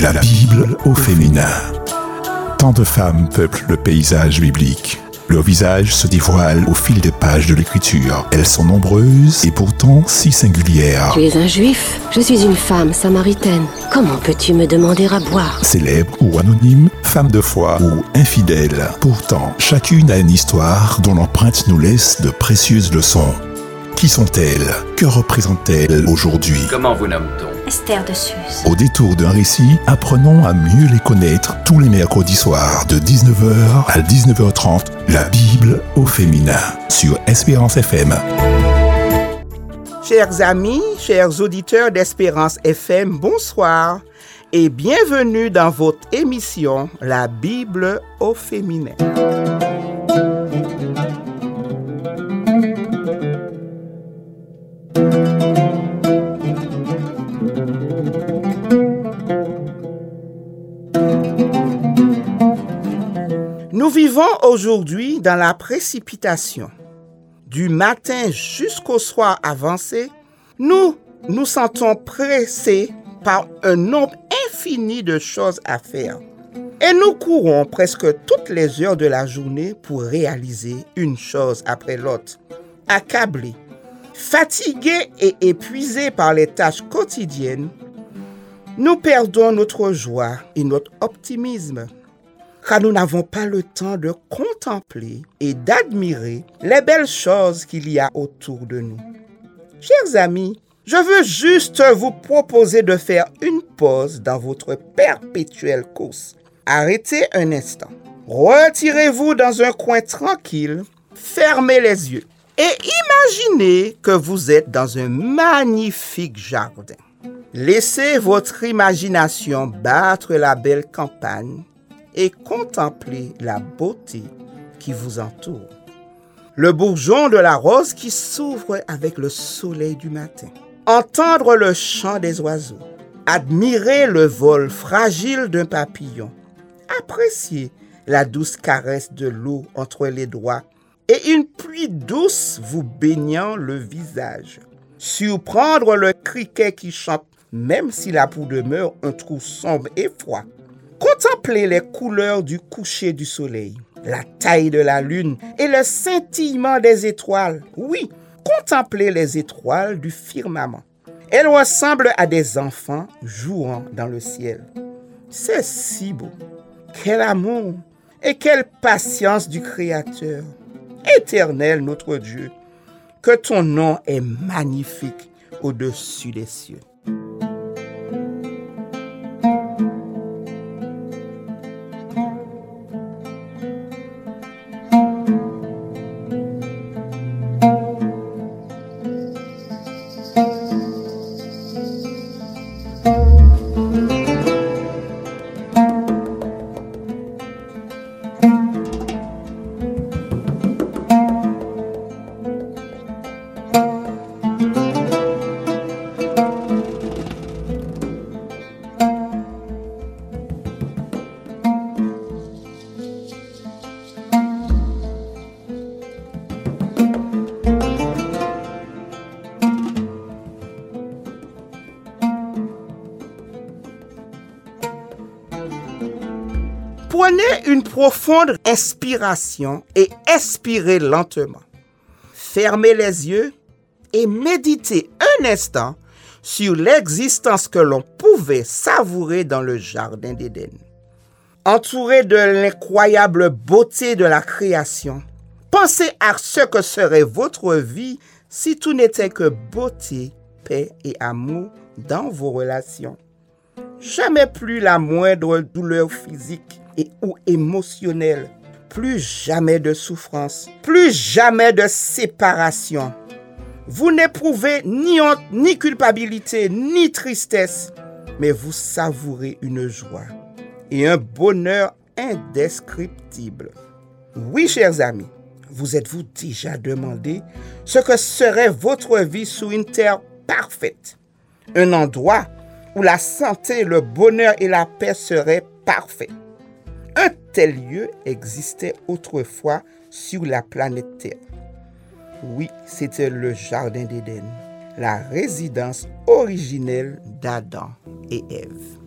La Bible au féminin. Tant de femmes peuplent le paysage biblique. Leur visage se dévoile au fil des pages de l'écriture. Elles sont nombreuses et pourtant si singulières. Tu es un juif? Je suis une femme samaritaine. Comment peux-tu me demander à boire? Célèbres ou anonymes, femmes de foi ou infidèles. Pourtant, chacune a une histoire dont l'empreinte nous laisse de précieuses leçons. Qui sont-elles? Que représentent-elles aujourd'hui? Comment vous nomme-t-on? Esther de Suse. Au détour d'un récit, apprenons à mieux les connaître tous les mercredis soirs de 19h à 19h30, la Bible au féminin sur Espérance FM. Chers amis, chers auditeurs d'Espérance FM, bonsoir et bienvenue dans votre émission La Bible au féminin. Vivons aujourd'hui dans la précipitation. Du matin jusqu'au soir avancé, nous nous sentons pressés par un nombre infini de choses à faire. Et nous courons presque toutes les heures de la journée pour réaliser une chose après l'autre. Accablés, fatigués et épuisés par les tâches quotidiennes, nous perdons notre joie et notre optimisme car nous n'avons pas le temps de contempler et d'admirer les belles choses qu'il y a autour de nous. Chers amis, je veux juste vous proposer de faire une pause dans votre perpétuelle course. Arrêtez un instant. Retirez-vous dans un coin tranquille, fermez les yeux et imaginez que vous êtes dans un magnifique jardin. Laissez votre imagination battre la belle campagne et contemplez la beauté qui vous entoure. Le bourgeon de la rose qui s'ouvre avec le soleil du matin. Entendre le chant des oiseaux. Admirer le vol fragile d'un papillon. Apprécier la douce caresse de l'eau entre les doigts et une pluie douce vous baignant le visage. Surprendre le criquet qui chante même si la peau demeure un trou sombre et froid. Contemplez les couleurs du coucher du soleil, la taille de la lune et le scintillement des étoiles. Oui, contemplez les étoiles du firmament. Elles ressemblent à des enfants jouant dans le ciel. C'est si beau. Quel amour et quelle patience du Créateur. Éternel notre Dieu, que ton nom est magnifique au-dessus des cieux. Prenez une profonde inspiration et expirez lentement. Fermez les yeux et méditez un instant sur l'existence que l'on pouvait savourer dans le Jardin d'Éden. Entouré de l'incroyable beauté de la création, pensez à ce que serait votre vie si tout n'était que beauté, paix et amour dans vos relations. Jamais plus la moindre douleur physique et ou émotionnelle. Plus jamais de souffrance. Plus jamais de séparation. Vous n'éprouvez ni honte, ni culpabilité, ni tristesse, mais vous savourez une joie et un bonheur indescriptible. Oui, chers amis, vous êtes-vous déjà demandé ce que serait votre vie sous une terre parfaite? Un endroit où la santé, le bonheur et la paix seraient parfaits un tel lieu existait autrefois sur la planète Terre. Oui, c'était le Jardin d'Éden, la résidence originelle d'Adam et Ève.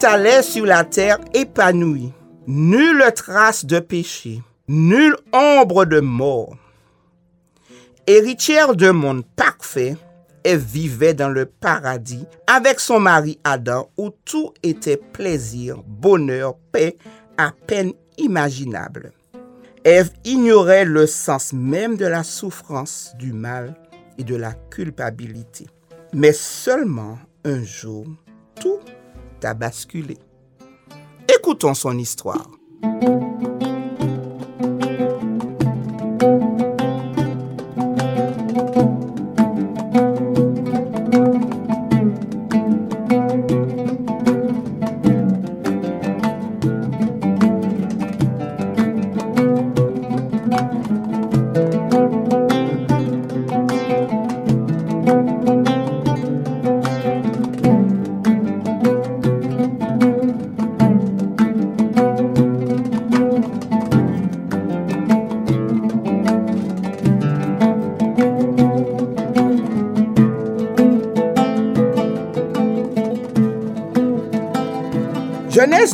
S'étalait sur la terre épanouie. Nulle trace de péché, nulle ombre de mort. Héritière d'un monde parfait, elle vivait dans le paradis avec son mari Adam où tout était plaisir, bonheur, paix à peine imaginable. Ève ignorait le sens même de la souffrance, du mal et de la culpabilité. Mais seulement un jour, tout a basculé. Écoutons son histoire.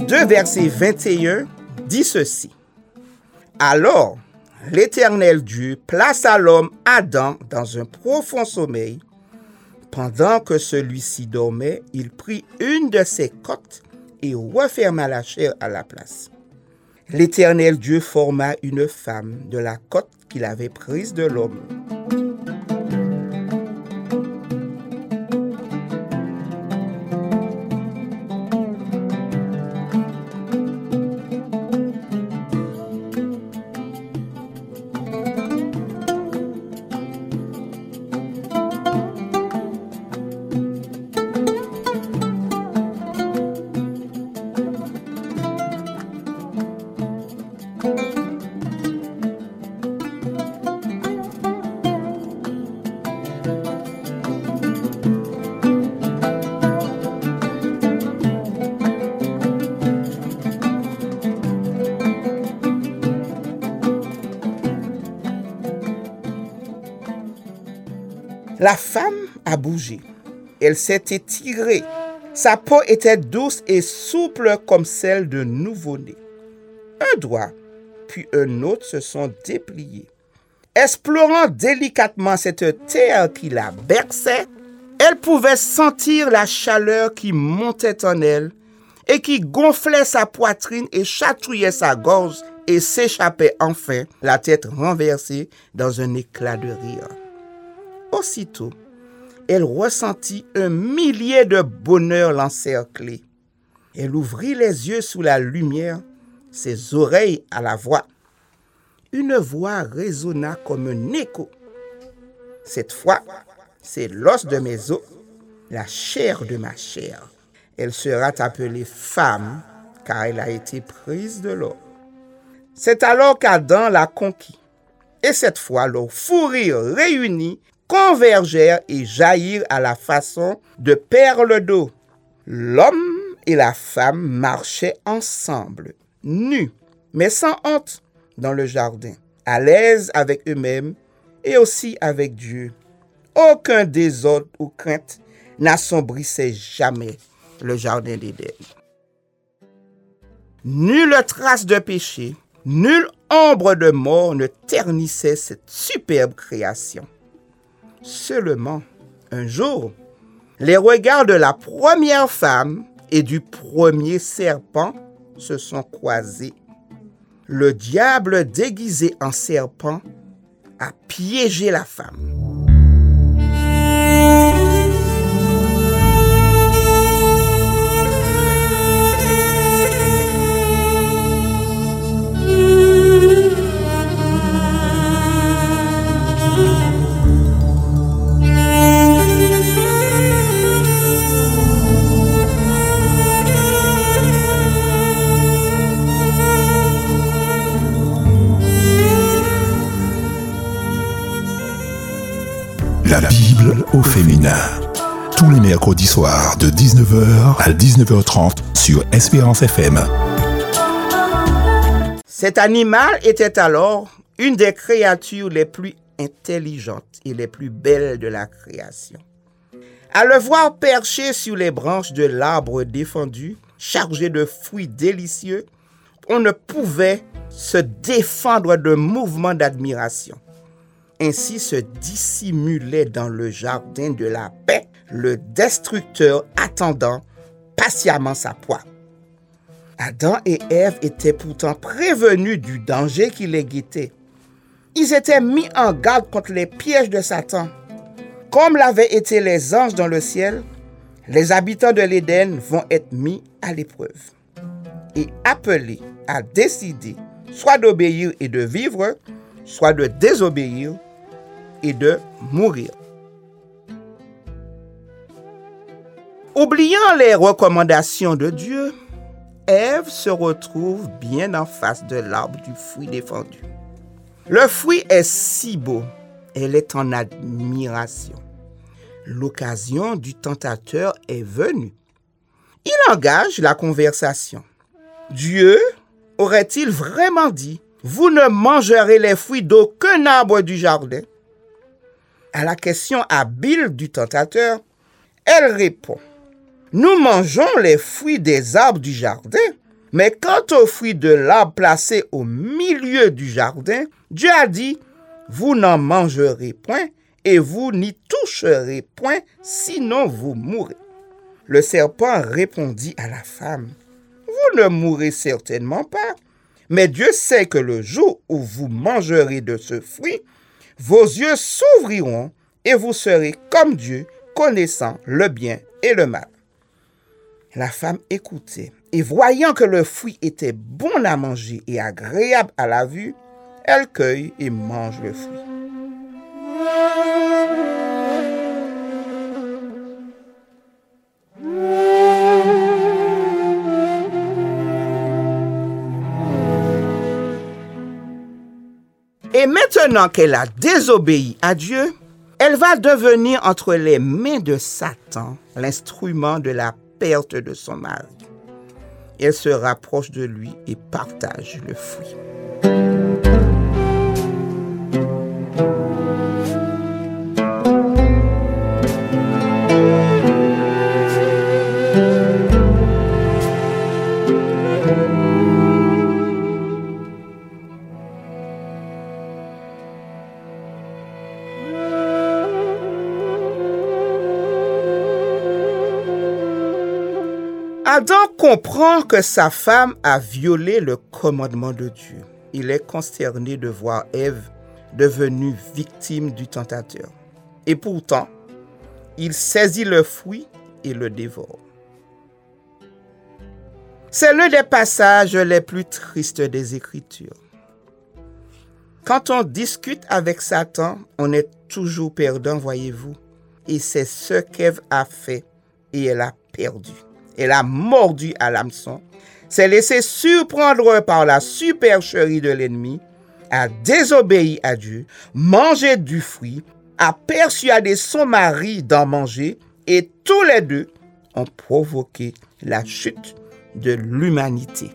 2, verset 21 dit ceci. Alors, l'Éternel Dieu plaça l'homme Adam dans un profond sommeil. Pendant que celui-ci dormait, il prit une de ses côtes et referma la chair à la place. L'Éternel Dieu forma une femme de la côte qu'il avait prise de l'homme. La femme a bougé. Elle s'est étirée. Sa peau était douce et souple comme celle d'un nouveau-né. Un doigt, puis un autre se sont dépliés. Explorant délicatement cette terre qui la berçait, elle pouvait sentir la chaleur qui montait en elle et qui gonflait sa poitrine et chatouillait sa gorge et s'échappait enfin, la tête renversée dans un éclat de rire. Aussitôt, elle ressentit un millier de bonheur l'encercler. Elle ouvrit les yeux sous la lumière, ses oreilles à la voix. Une voix résonna comme un écho. Cette fois, c'est l'os de mes os, la chair de ma chair. Elle sera appelée femme, car elle a été prise de l'homme. C'est alors qu'Adam l'a conquis. Et cette fois, leur fourrure réunie convergèrent et jaillirent à la façon de perles d'eau. L'homme et la femme marchaient ensemble, nus, mais sans honte, dans le jardin, à l'aise avec eux-mêmes et aussi avec Dieu. Aucun désordre ou crainte n'assombrissait jamais le jardin d'Éden. Nulle trace de péché, nulle ombre de mort ne ternissait cette superbe création. Seulement, un jour, les regards de la première femme et du premier serpent se sont croisés. Le diable déguisé en serpent a piégé la femme. La Bible au féminin. Tous les mercredis soirs de 19h à 19h30 sur Espérance FM. Cet animal était alors une des créatures les plus intelligentes et les plus belles de la création. À le voir perché sur les branches de l'arbre défendu, chargé de fruits délicieux, on ne pouvait se défendre de mouvements d'admiration. Ainsi se dissimulait dans le jardin de la paix le destructeur attendant patiemment sa proie. Adam et Ève étaient pourtant prévenus du danger qui les guettait. Ils étaient mis en garde contre les pièges de Satan. Comme l'avaient été les anges dans le ciel, les habitants de l'Éden vont être mis à l'épreuve et appelés à décider soit d'obéir et de vivre, soit de désobéir et de mourir. Oubliant les recommandations de Dieu, Ève se retrouve bien en face de l'arbre du fruit défendu. Le fruit est si beau, elle est en admiration. L'occasion du tentateur est venue. Il engage la conversation. Dieu aurait-il vraiment dit, vous ne mangerez les fruits d'aucun arbre du jardin À la question habile du tentateur, elle répond, nous mangeons les fruits des arbres du jardin, mais quant aux fruits de l'arbre placé au milieu du jardin, Dieu a dit, vous n'en mangerez point et vous n'y toucherez point, sinon vous mourrez. Le serpent répondit à la femme, vous ne mourrez certainement pas, mais Dieu sait que le jour où vous mangerez de ce fruit, vos yeux s'ouvriront et vous serez comme Dieu, connaissant le bien et le mal. La femme écoutait, et voyant que le fruit était bon à manger et agréable à la vue, elle cueille et mange le fruit. Et maintenant qu'elle a désobéi à Dieu, elle va devenir entre les mains de Satan l'instrument de la perte de son mari. Elle se rapproche de lui et partage le fruit. Adam comprend que sa femme a violé le commandement de Dieu. Il est consterné de voir Ève devenue victime du tentateur. Et pourtant, il saisit le fruit et le dévore. C'est l'un des passages les plus tristes des Écritures. Quand on discute avec Satan, on est toujours perdant, voyez-vous. Et c'est ce qu'Ève a fait et elle a perdu elle a mordu à l'hameçon, s'est laissé surprendre par la supercherie de l'ennemi, a désobéi à Dieu, mangé du fruit, a persuadé son mari d'en manger, et tous les deux ont provoqué la chute de l'humanité.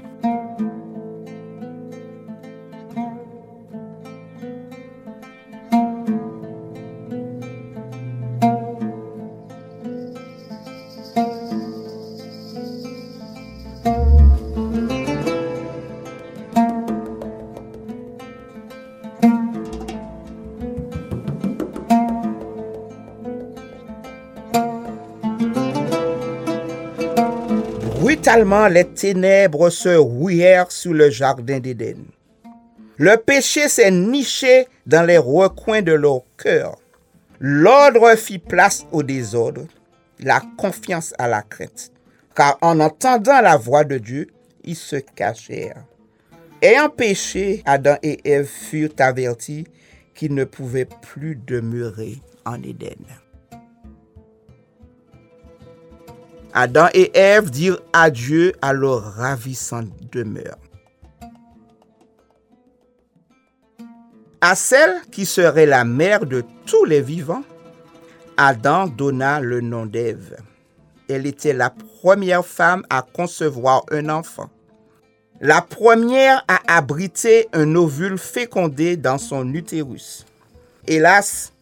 Brutalement les ténèbres se rouillèrent sous le jardin d'Éden. Le péché s'est niché dans les recoins de leur cœur. L'ordre fit place au désordre, la confiance à la crainte. Car en entendant la voix de Dieu, ils se cachèrent. Ayant péché, Adam et Ève furent avertis qu'ils ne pouvaient plus demeurer en Éden. Adam et Ève dirent adieu à leur ravissante demeure. À celle qui serait la mère de tous les vivants, Adam donna le nom d'Ève. Elle était la première femme à concevoir un enfant, la première à abriter un ovule fécondé dans son utérus. Hélas,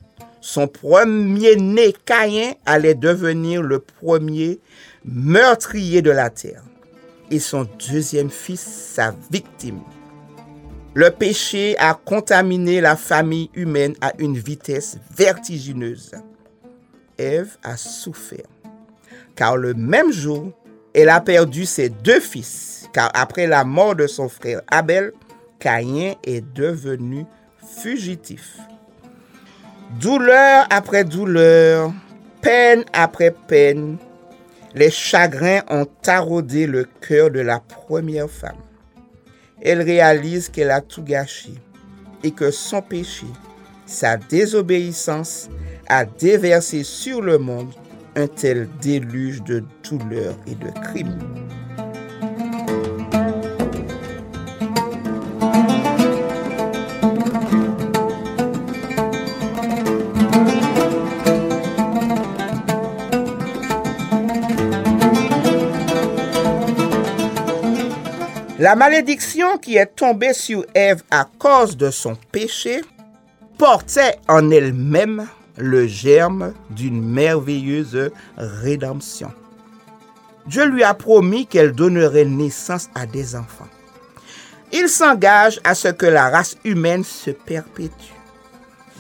son premier-né Caïn allait devenir le premier meurtrier de la terre et son deuxième fils sa victime. Le péché a contaminé la famille humaine à une vitesse vertigineuse. Ève a souffert, car le même jour, elle a perdu ses deux fils, car après la mort de son frère Abel, Caïn est devenu fugitif. Douleur après douleur, peine après peine, les chagrins ont taraudé le cœur de la première femme. Elle réalise qu'elle a tout gâché et que son péché, sa désobéissance, a déversé sur le monde un tel déluge de douleur et de crimes. La malédiction qui est tombée sur Ève à cause de son péché portait en elle-même le germe d'une merveilleuse rédemption. Dieu lui a promis qu'elle donnerait naissance à des enfants. Il s'engage à ce que la race humaine se perpétue.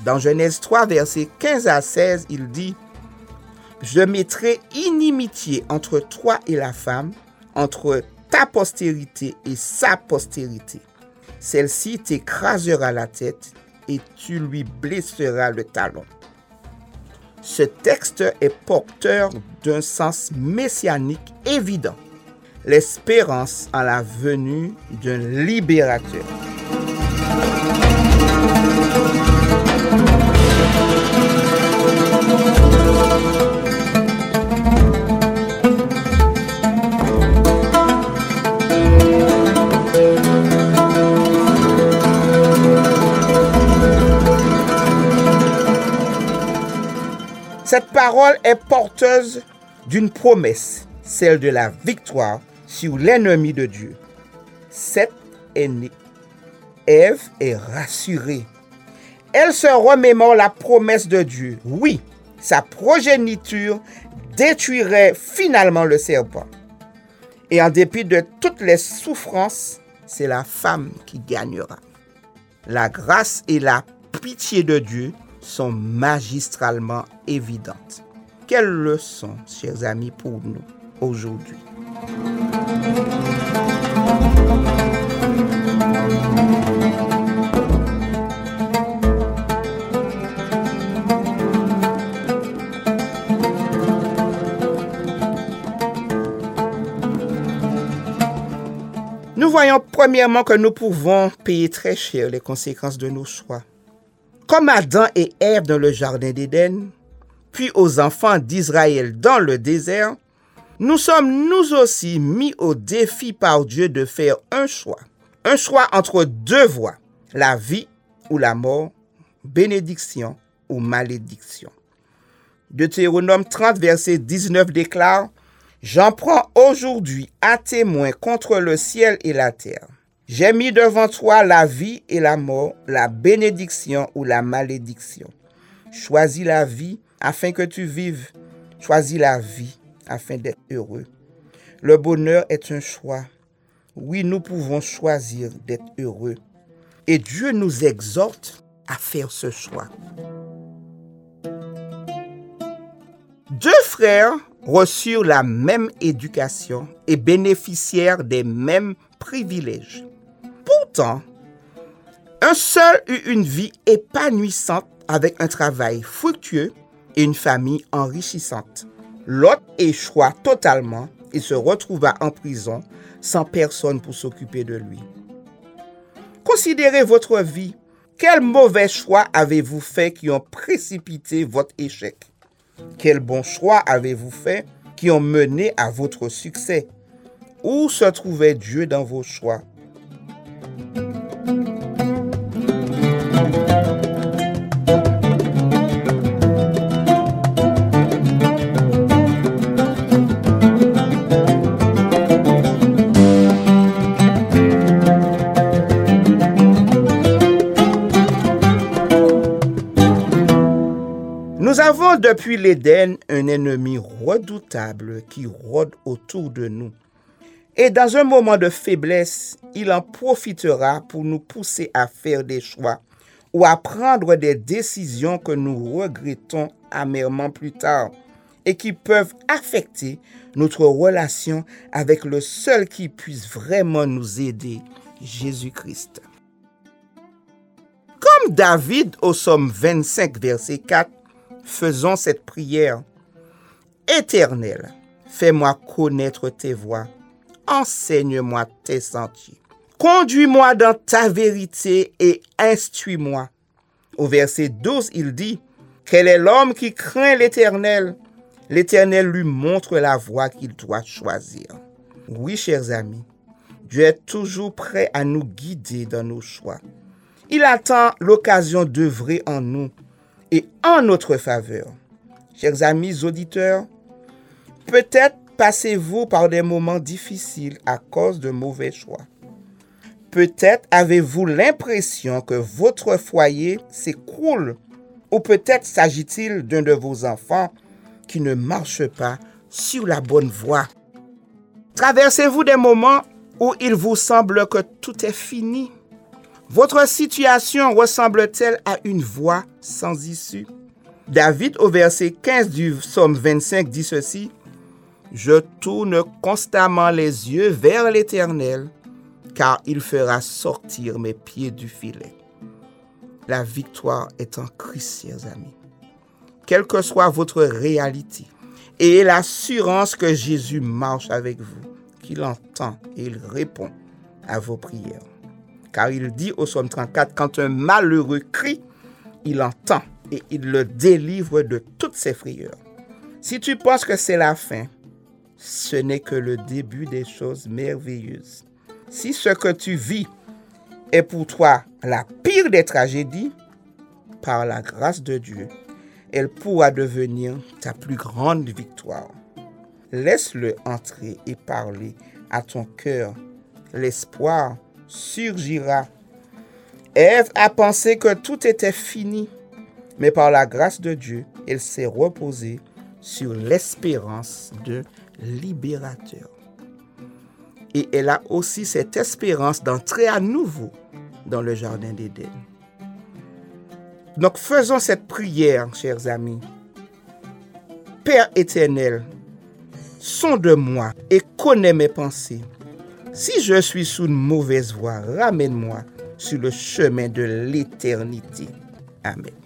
Dans Genèse 3, versets 15 à 16, il dit, Je mettrai inimitié entre toi et la femme, entre ta postérité et sa postérité. Celle-ci t'écrasera la tête et tu lui blesseras le talon. Ce texte est porteur d'un sens messianique évident, l'espérance en la venue d'un libérateur. Cette parole est porteuse d'une promesse, celle de la victoire sur l'ennemi de Dieu. Cette est née. Ève est rassurée. Elle se remémore la promesse de Dieu. Oui, sa progéniture détruirait finalement le serpent. Et en dépit de toutes les souffrances, c'est la femme qui gagnera. La grâce et la pitié de Dieu sont magistralement évidentes. Quelle leçon, chers amis, pour nous aujourd'hui? Nous voyons premièrement que nous pouvons payer très cher les conséquences de nos choix. Comme Adam et Ève dans le Jardin d'Éden, puis aux enfants d'Israël dans le désert, nous sommes nous aussi mis au défi par Dieu de faire un choix. Un choix entre deux voies, la vie ou la mort, bénédiction ou malédiction. Deutéronome 30, verset 19 déclare, J'en prends aujourd'hui à témoin contre le ciel et la terre j'ai mis devant toi la vie et la mort, la bénédiction ou la malédiction. Choisis la vie afin que tu vives. Choisis la vie afin d'être heureux. Le bonheur est un choix. Oui, nous pouvons choisir d'être heureux. Et Dieu nous exhorte à faire ce choix. Deux frères reçurent la même éducation et bénéficièrent des mêmes privilèges. Un seul eut une vie épanouissante avec un travail fructueux et une famille enrichissante. L'autre échoua totalement et se retrouva en prison sans personne pour s'occuper de lui. Considérez votre vie. Quels mauvais choix avez-vous fait qui ont précipité votre échec? Quels bons choix avez-vous fait qui ont mené à votre succès? Où se trouvait Dieu dans vos choix? Nous avons depuis l'Éden un ennemi redoutable qui rôde autour de nous. Et dans un moment de faiblesse, il en profitera pour nous pousser à faire des choix ou à prendre des décisions que nous regrettons amèrement plus tard et qui peuvent affecter notre relation avec le seul qui puisse vraiment nous aider, Jésus-Christ. Comme David au psaume 25, verset 4, faisons cette prière. Éternel, fais-moi connaître tes voies, enseigne-moi tes sentiers. Conduis-moi dans ta vérité et instruis-moi. Au verset 12, il dit, Quel est l'homme qui craint l'Éternel? L'Éternel lui montre la voie qu'il doit choisir. Oui, chers amis, Dieu est toujours prêt à nous guider dans nos choix. Il attend l'occasion d'œuvrer en nous et en notre faveur. Chers amis auditeurs, peut-être passez-vous par des moments difficiles à cause de mauvais choix. Peut-être avez-vous l'impression que votre foyer s'écroule ou peut-être s'agit-il d'un de vos enfants qui ne marche pas sur la bonne voie. Traversez-vous des moments où il vous semble que tout est fini Votre situation ressemble-t-elle à une voie sans issue? David au verset 15 du psaume 25 dit ceci, Je tourne constamment les yeux vers l'Éternel, car il fera sortir mes pieds du filet. La victoire est en Christ, chers amis quelle que soit votre réalité. Et l'assurance que Jésus marche avec vous, qu'il entend et il répond à vos prières. Car il dit au psaume 34, quand un malheureux crie, il entend et il le délivre de toutes ses frayeurs. Si tu penses que c'est la fin, ce n'est que le début des choses merveilleuses. Si ce que tu vis est pour toi la pire des tragédies, par la grâce de Dieu, elle pourra devenir ta plus grande victoire. Laisse-le entrer et parler à ton cœur. L'espoir surgira. Ève a pensé que tout était fini, mais par la grâce de Dieu, elle s'est reposée sur l'espérance de libérateur. Et elle a aussi cette espérance d'entrer à nouveau dans le Jardin d'Éden. Donc faisons cette prière, chers amis. Père éternel, sonde-moi et connais mes pensées. Si je suis sous une mauvaise voie, ramène-moi sur le chemin de l'éternité. Amen.